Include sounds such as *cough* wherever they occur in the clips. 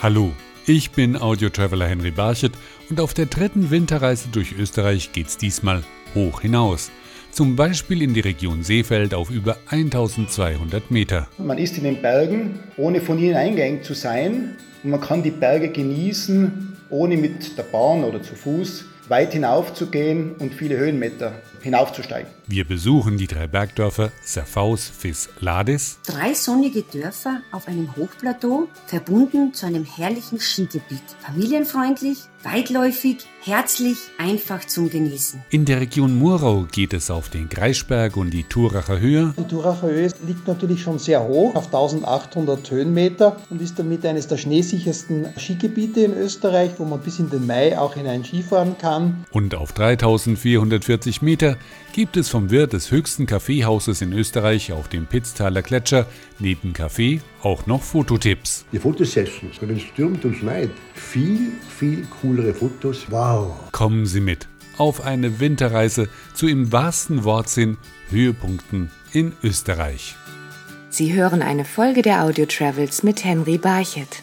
Hallo, ich bin Audio-Traveler Henry Barchet und auf der dritten Winterreise durch Österreich geht's diesmal hoch hinaus. Zum Beispiel in die Region Seefeld auf über 1200 Meter. Man ist in den Bergen, ohne von ihnen eingeengt zu sein. Und man kann die Berge genießen, ohne mit der Bahn oder zu Fuß weit hinauf zu gehen und viele Höhenmeter hinaufzusteigen. Wir besuchen die drei Bergdörfer Serfaus, Fis, Lades. Drei sonnige Dörfer auf einem Hochplateau, verbunden zu einem herrlichen Skigebiet. Familienfreundlich, weitläufig, herzlich, einfach zum Genießen. In der Region Murau geht es auf den Kreisberg und die Turacher Höhe. Die Turacher Höhe liegt natürlich schon sehr hoch, auf 1800 Höhenmeter und ist damit eines der schneesichersten Skigebiete in Österreich, wo man bis in den Mai auch hinein Skifahren kann. Und auf 3440 Meter gibt es vom Wirt des höchsten Kaffeehauses in Österreich auf dem Pitztaler Gletscher neben Kaffee auch noch Fototipps. Die Fotosessions, wenn es stürmt und schneit, viel, viel coolere Fotos. Wow! Kommen Sie mit auf eine Winterreise zu im wahrsten Wortsinn Höhepunkten in Österreich. Sie hören eine Folge der Audio Travels mit Henry Barchet.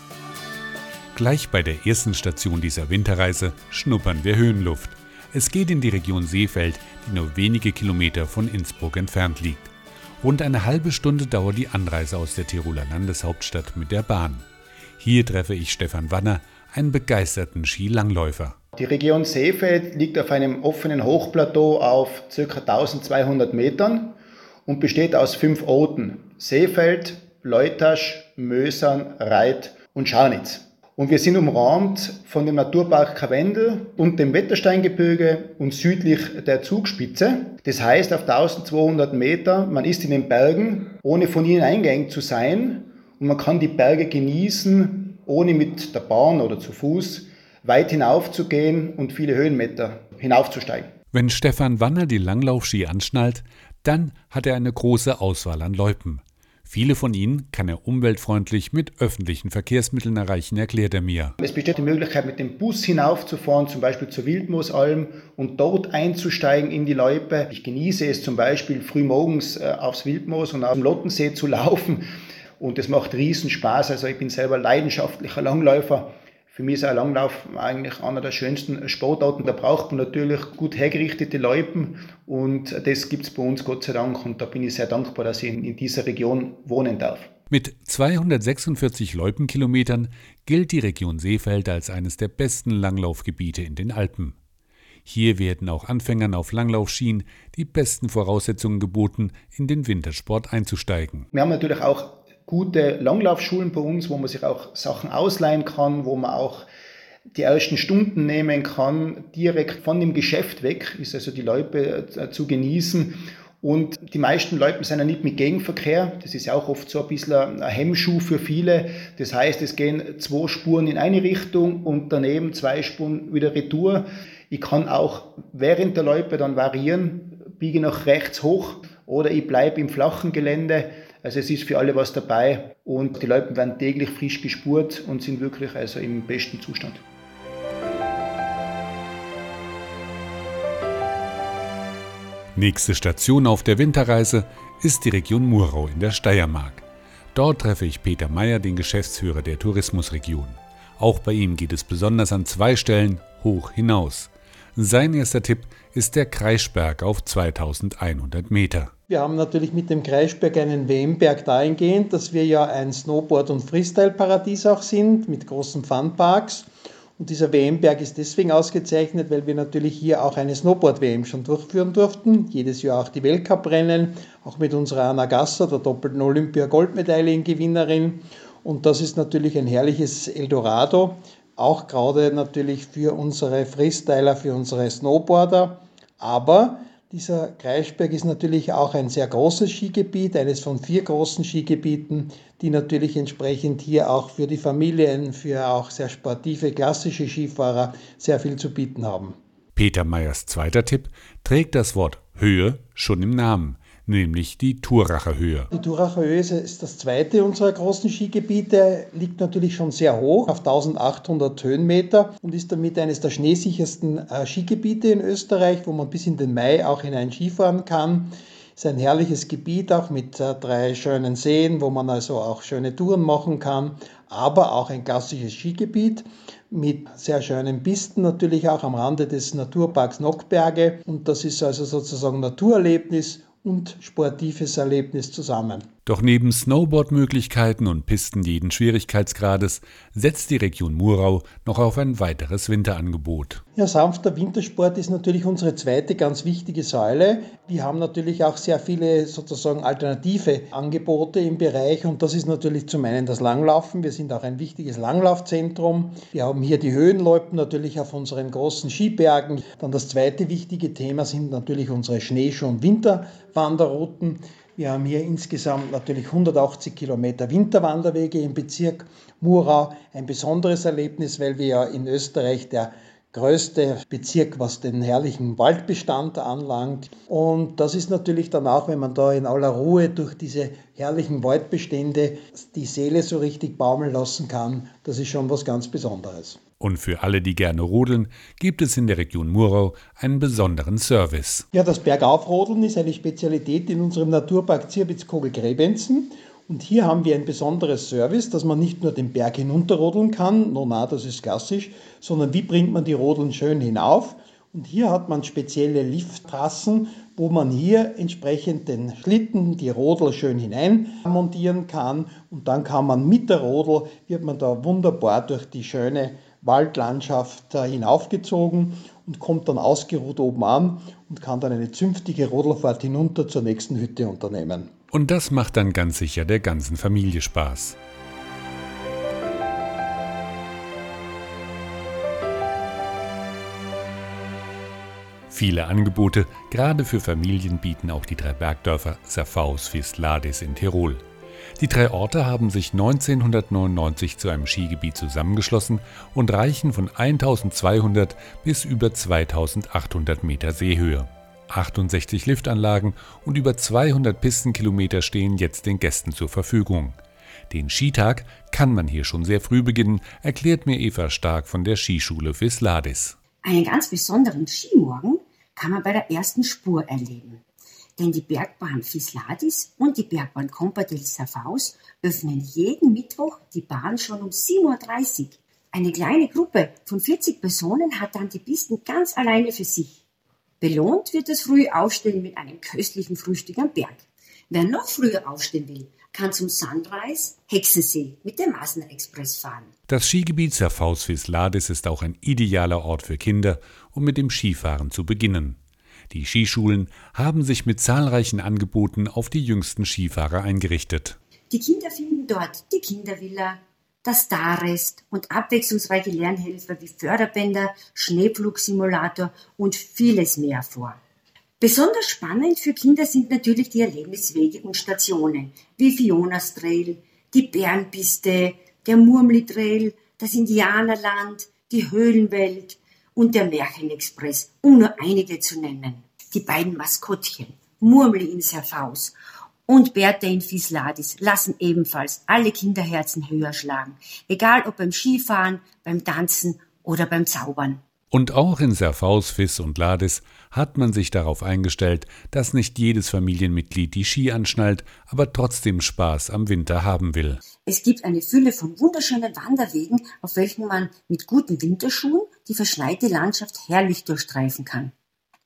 Gleich bei der ersten Station dieser Winterreise schnuppern wir Höhenluft. Es geht in die Region Seefeld, die nur wenige Kilometer von Innsbruck entfernt liegt. Rund eine halbe Stunde dauert die Anreise aus der Tiroler Landeshauptstadt mit der Bahn. Hier treffe ich Stefan Wanner, einen begeisterten Skilangläufer. Die Region Seefeld liegt auf einem offenen Hochplateau auf ca. 1200 Metern und besteht aus fünf Orten: Seefeld, Leutasch, Mösern, Reit und Scharnitz. Und wir sind umrahmt von dem Naturpark Karwendel und dem Wettersteingebirge und südlich der Zugspitze. Das heißt, auf 1200 Meter, man ist in den Bergen, ohne von ihnen eingeengt zu sein. Und man kann die Berge genießen, ohne mit der Bahn oder zu Fuß weit hinauf zu gehen und viele Höhenmeter hinaufzusteigen. Wenn Stefan Wanner die Langlaufski anschnallt, dann hat er eine große Auswahl an Loipen. Viele von ihnen kann er umweltfreundlich mit öffentlichen Verkehrsmitteln erreichen, erklärt er mir. Es besteht die Möglichkeit, mit dem Bus hinaufzufahren, zum Beispiel zur Wildmoosalm und dort einzusteigen in die Loipe. Ich genieße es zum Beispiel frühmorgens äh, aufs Wildmoos und auf dem Lottensee zu *laughs* laufen und es macht riesen Spaß. Also ich bin selber leidenschaftlicher Langläufer für mich ist ein Langlauf eigentlich einer der schönsten Sportarten. Da braucht man natürlich gut hergerichtete Loipen und das gibt es bei uns Gott sei Dank und da bin ich sehr dankbar, dass ich in dieser Region wohnen darf. Mit 246 Loipenkilometern gilt die Region Seefeld als eines der besten Langlaufgebiete in den Alpen. Hier werden auch Anfängern auf Langlaufschienen die besten Voraussetzungen geboten, in den Wintersport einzusteigen. Wir haben natürlich auch gute Langlaufschulen bei uns, wo man sich auch Sachen ausleihen kann, wo man auch die ersten Stunden nehmen kann, direkt von dem Geschäft weg, ist also die Leute äh, zu genießen. Und die meisten Leute sind ja nicht mit Gegenverkehr. Das ist ja auch oft so ein bisschen ein Hemmschuh für viele. Das heißt, es gehen zwei Spuren in eine Richtung und daneben zwei Spuren wieder retour. Ich kann auch während der Loipe dann variieren, biege nach rechts hoch oder ich bleibe im flachen Gelände. Also es ist für alle was dabei und die Leute werden täglich frisch gespurt und sind wirklich also im besten Zustand. Nächste Station auf der Winterreise ist die Region Murau in der Steiermark. Dort treffe ich Peter Meyer, den Geschäftsführer der Tourismusregion. Auch bei ihm geht es besonders an zwei Stellen hoch hinaus. Sein erster Tipp ist der Kreisberg auf 2100 Meter. Wir haben natürlich mit dem Kreisberg einen WM-Berg dahingehend, dass wir ja ein Snowboard- und Freestyle-Paradies auch sind mit großen Funparks. Und dieser WM-Berg ist deswegen ausgezeichnet, weil wir natürlich hier auch eine Snowboard-WM schon durchführen durften. Jedes Jahr auch die Weltcuprennen, auch mit unserer Anna Gasser, der doppelten Olympia-Goldmedaillengewinnerin. Und das ist natürlich ein herrliches Eldorado, auch gerade natürlich für unsere Freestyler, für unsere Snowboarder. Aber dieser Kreisberg ist natürlich auch ein sehr großes Skigebiet, eines von vier großen Skigebieten, die natürlich entsprechend hier auch für die Familien, für auch sehr sportive, klassische Skifahrer sehr viel zu bieten haben. Peter Meyers zweiter Tipp trägt das Wort Höhe schon im Namen nämlich die Turacher Höhe. Die Turacher Höhe ist das zweite unserer großen Skigebiete, liegt natürlich schon sehr hoch, auf 1800 Höhenmeter und ist damit eines der schneesichersten äh, Skigebiete in Österreich, wo man bis in den Mai auch hinein Skifahren kann. Ist ein herrliches Gebiet auch mit äh, drei schönen Seen, wo man also auch schöne Touren machen kann, aber auch ein klassisches Skigebiet mit sehr schönen Pisten natürlich auch am Rande des Naturparks Nockberge. Und das ist also sozusagen Naturerlebnis und sportives Erlebnis zusammen. Doch neben Snowboard-Möglichkeiten und Pisten jeden Schwierigkeitsgrades setzt die Region Murau noch auf ein weiteres Winterangebot. Ja, sanfter Wintersport ist natürlich unsere zweite ganz wichtige Säule. Wir haben natürlich auch sehr viele sozusagen alternative Angebote im Bereich und das ist natürlich zum einen das Langlaufen. Wir sind auch ein wichtiges Langlaufzentrum. Wir haben hier die Höhenloipen natürlich auf unseren großen Skibergen. Dann das zweite wichtige Thema sind natürlich unsere Schneeschuh- und Winterwanderrouten. Wir haben hier insgesamt natürlich 180 Kilometer Winterwanderwege im Bezirk Murau. Ein besonderes Erlebnis, weil wir ja in Österreich der größte Bezirk, was den herrlichen Waldbestand anlangt. Und das ist natürlich dann auch, wenn man da in aller Ruhe durch diese herrlichen Waldbestände die Seele so richtig baumeln lassen kann, das ist schon was ganz Besonderes. Und für alle, die gerne rodeln, gibt es in der Region Murau einen besonderen Service. Ja, das Bergaufrodeln ist eine Spezialität in unserem Naturpark Zierbitzkogel-Grebenzen. Und hier haben wir ein besonderes Service, dass man nicht nur den Berg hinunterrodeln kann, no na, das ist klassisch, sondern wie bringt man die Rodeln schön hinauf. Und hier hat man spezielle Lifttrassen, wo man hier entsprechend den Schlitten, die Rodel schön hinein montieren kann. Und dann kann man mit der Rodel, wird man da wunderbar durch die schöne Waldlandschaft hinaufgezogen und kommt dann ausgeruht oben an und kann dann eine zünftige Rodelfahrt hinunter zur nächsten Hütte unternehmen. Und das macht dann ganz sicher der ganzen Familie Spaß. Viele Angebote, gerade für Familien, bieten auch die drei Bergdörfer Serfaus, Visladis in Tirol. Die drei Orte haben sich 1999 zu einem Skigebiet zusammengeschlossen und reichen von 1200 bis über 2800 Meter Seehöhe. 68 Liftanlagen und über 200 Pistenkilometer stehen jetzt den Gästen zur Verfügung. Den Skitag kann man hier schon sehr früh beginnen, erklärt mir Eva Stark von der Skischule Visladis. Einen ganz besonderen Skimorgen kann man bei der ersten Spur erleben. Denn die Bergbahn Fisladis und die Bergbahn Compa del Safaus öffnen jeden Mittwoch die Bahn schon um 7.30 Uhr. Eine kleine Gruppe von 40 Personen hat dann die Pisten ganz alleine für sich. Belohnt wird das frühe Aufstehen mit einem köstlichen Frühstück am Berg. Wer noch früher aufstehen will, kann zum Sunrise Hexensee mit dem Masner Express fahren. Das Skigebiet Safaus Visladis ist auch ein idealer Ort für Kinder, um mit dem Skifahren zu beginnen. Die Skischulen haben sich mit zahlreichen Angeboten auf die jüngsten Skifahrer eingerichtet. Die Kinder finden dort die Kindervilla, das Starrest und abwechslungsreiche Lernhelfer wie Förderbänder, Schneepflugsimulator und vieles mehr vor. Besonders spannend für Kinder sind natürlich die Erlebniswege und Stationen wie Fionas Trail, die Bärenpiste, der Murmli Trail, das Indianerland, die Höhlenwelt, und der Märchenexpress, um nur einige zu nennen. Die beiden Maskottchen, Murmeli in Serfaus und Bertha in Fisladis lassen ebenfalls alle Kinderherzen höher schlagen, egal ob beim Skifahren, beim Tanzen oder beim Zaubern. Und auch in Serfaus, Fis und Ladis hat man sich darauf eingestellt, dass nicht jedes Familienmitglied die Ski anschnallt, aber trotzdem Spaß am Winter haben will. Es gibt eine Fülle von wunderschönen Wanderwegen, auf welchen man mit guten Winterschuhen die verschneite Landschaft herrlich durchstreifen kann.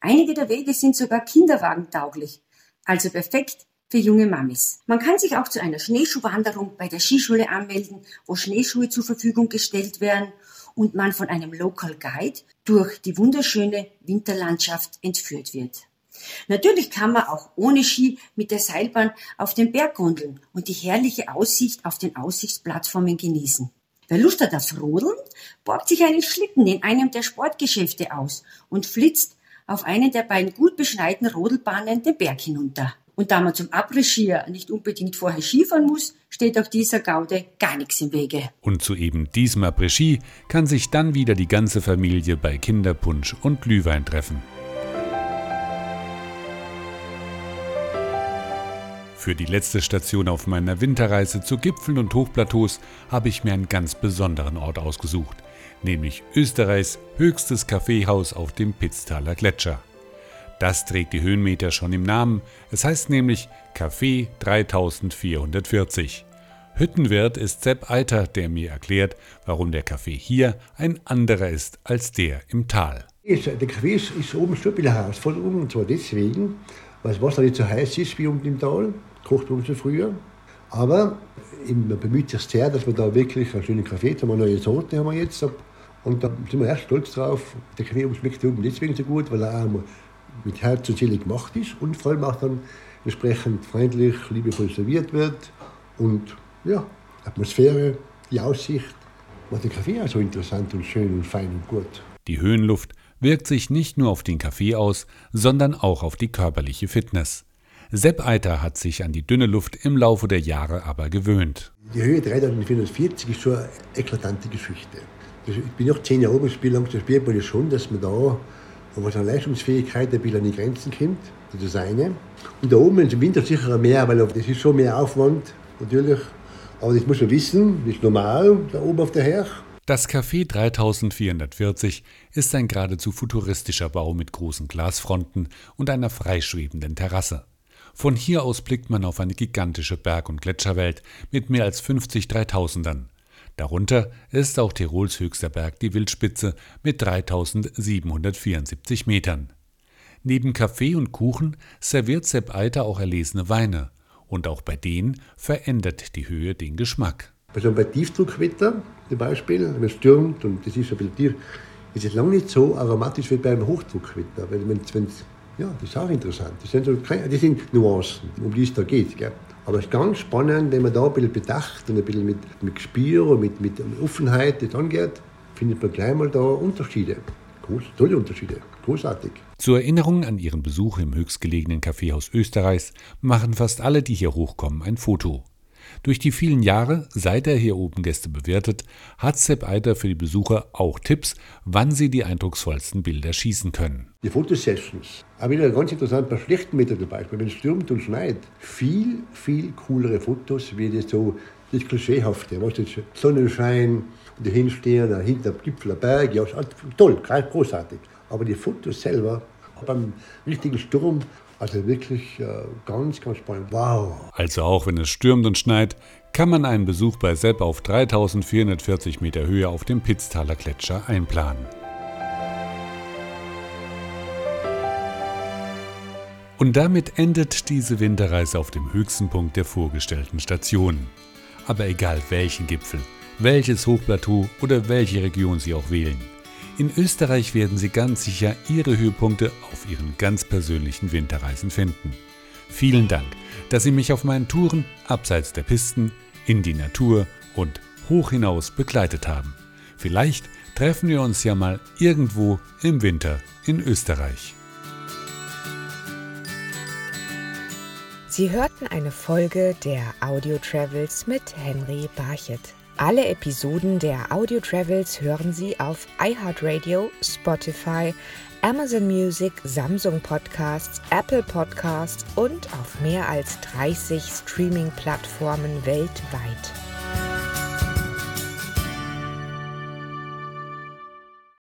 Einige der Wege sind sogar kinderwagentauglich, also perfekt für junge Mamis. Man kann sich auch zu einer Schneeschuhwanderung bei der Skischule anmelden, wo Schneeschuhe zur Verfügung gestellt werden und man von einem Local Guide durch die wunderschöne Winterlandschaft entführt wird. Natürlich kann man auch ohne Ski mit der Seilbahn auf den Berg gondeln und die herrliche Aussicht auf den Aussichtsplattformen genießen. Wer Lust hat auf Rodeln, borgt sich einen Schlitten in einem der Sportgeschäfte aus und flitzt auf einen der beiden gut beschneiten Rodelbahnen den Berg hinunter. Und da man zum Après-Skier nicht unbedingt vorher Skifahren muss, steht auch dieser Gaude gar nichts im Wege. Und zu eben diesem Après-Ski kann sich dann wieder die ganze Familie bei Kinderpunsch und Glühwein treffen. Für die letzte Station auf meiner Winterreise zu Gipfeln und Hochplateaus habe ich mir einen ganz besonderen Ort ausgesucht, nämlich Österreichs höchstes Kaffeehaus auf dem Pitztaler Gletscher. Das trägt die Höhenmeter schon im Namen. Es heißt nämlich Café 3440. Hüttenwirt ist Sepp Eiter, der mir erklärt, warum der Kaffee hier ein anderer ist als der im Tal. Der Kaffee ist, ist oben schon ein bisschen Herausforderung, und zwar deswegen, weil das Wasser nicht so heiß ist wie unten im Tal, kocht umso früher. Aber man bemüht sich sehr, dass man da wirklich einen schönen Kaffee hat. Eine neue Sorte haben wir jetzt. Und da sind wir erst stolz drauf. Der Kaffee schmeckt oben deswegen so gut, weil er auch mit Herz und Seele gemacht ist und vor allem auch dann entsprechend freundlich, liebevoll serviert wird. Und ja, Atmosphäre, die Aussicht macht den Kaffee auch so interessant und schön und fein und gut. Die Höhenluft wirkt sich nicht nur auf den Kaffee aus, sondern auch auf die körperliche Fitness. Sepp Eiter hat sich an die dünne Luft im Laufe der Jahre aber gewöhnt. Die Höhe 3440 ist schon eine eklatante Geschichte. Ich bin noch zehn Jahre oben, spiele langsam man ja schon, dass man da, was an Leistungsfähigkeit ein bisschen an die Grenzen kommt. Das ist das eine. Und da oben ist im Winter sicher mehr, weil das ist schon mehr Aufwand, natürlich. Aber das muss man wissen, das ist normal, da oben auf der Herr. Das Café 3440 ist ein geradezu futuristischer Bau mit großen Glasfronten und einer freischwebenden Terrasse. Von hier aus blickt man auf eine gigantische Berg- und Gletscherwelt mit mehr als 50 Dreitausendern. Darunter ist auch Tirols höchster Berg, die Wildspitze, mit 3774 Metern. Neben Kaffee und Kuchen serviert Sepp Eiter auch erlesene Weine. Und auch bei denen verändert die Höhe den Geschmack. Also bei Tiefdruckwetter zum Beispiel, wenn es stürmt und das ist ein bisschen tief, ist es lange nicht so aromatisch wie beim Hochdruckwetter. Weil wenn es ja, das ist auch interessant. Das sind, so, das sind Nuancen, um die es da geht. Gell? Aber es ist ganz spannend, wenn man da ein bisschen bedacht und ein bisschen mit, mit Gespür und mit, mit Offenheit das angeht, findet man gleich mal da Unterschiede. Groß, tolle Unterschiede, großartig. Zur Erinnerung an ihren Besuch im höchstgelegenen Kaffeehaus Österreichs machen fast alle, die hier hochkommen, ein Foto. Durch die vielen Jahre, seit er hier oben Gäste bewirtet, hat Sepp Eiter für die Besucher auch Tipps, wann sie die eindrucksvollsten Bilder schießen können. Die Fotosessions. Aber wieder ganz interessant bei schlechten Wetter zum Beispiel, wenn es stürmt und schneit. Viel, viel coolere Fotos, wie das so das Klischeehafte. Was jetzt Sonnenschein die hinstehen, hinter Gipfel Berg, ja, toll, großartig. Aber die Fotos selber, beim richtigen Sturm, also wirklich äh, ganz, ganz spannend. Wow. Also auch wenn es stürmt und schneit, kann man einen Besuch bei Sepp auf 3440 Meter Höhe auf dem Pitztaler Gletscher einplanen. Und damit endet diese Winterreise auf dem höchsten Punkt der vorgestellten Stationen. Aber egal welchen Gipfel, welches Hochplateau oder welche Region Sie auch wählen, in Österreich werden Sie ganz sicher Ihre Höhepunkte auf Ihren ganz persönlichen Winterreisen finden. Vielen Dank, dass Sie mich auf meinen Touren abseits der Pisten, in die Natur und hoch hinaus begleitet haben. Vielleicht treffen wir uns ja mal irgendwo im Winter in Österreich. Sie hörten eine Folge der Audio Travels mit Henry Barchet. Alle Episoden der Audio Travels hören Sie auf iHeartRadio, Spotify, Amazon Music, Samsung Podcasts, Apple Podcasts und auf mehr als 30 Streaming-Plattformen weltweit.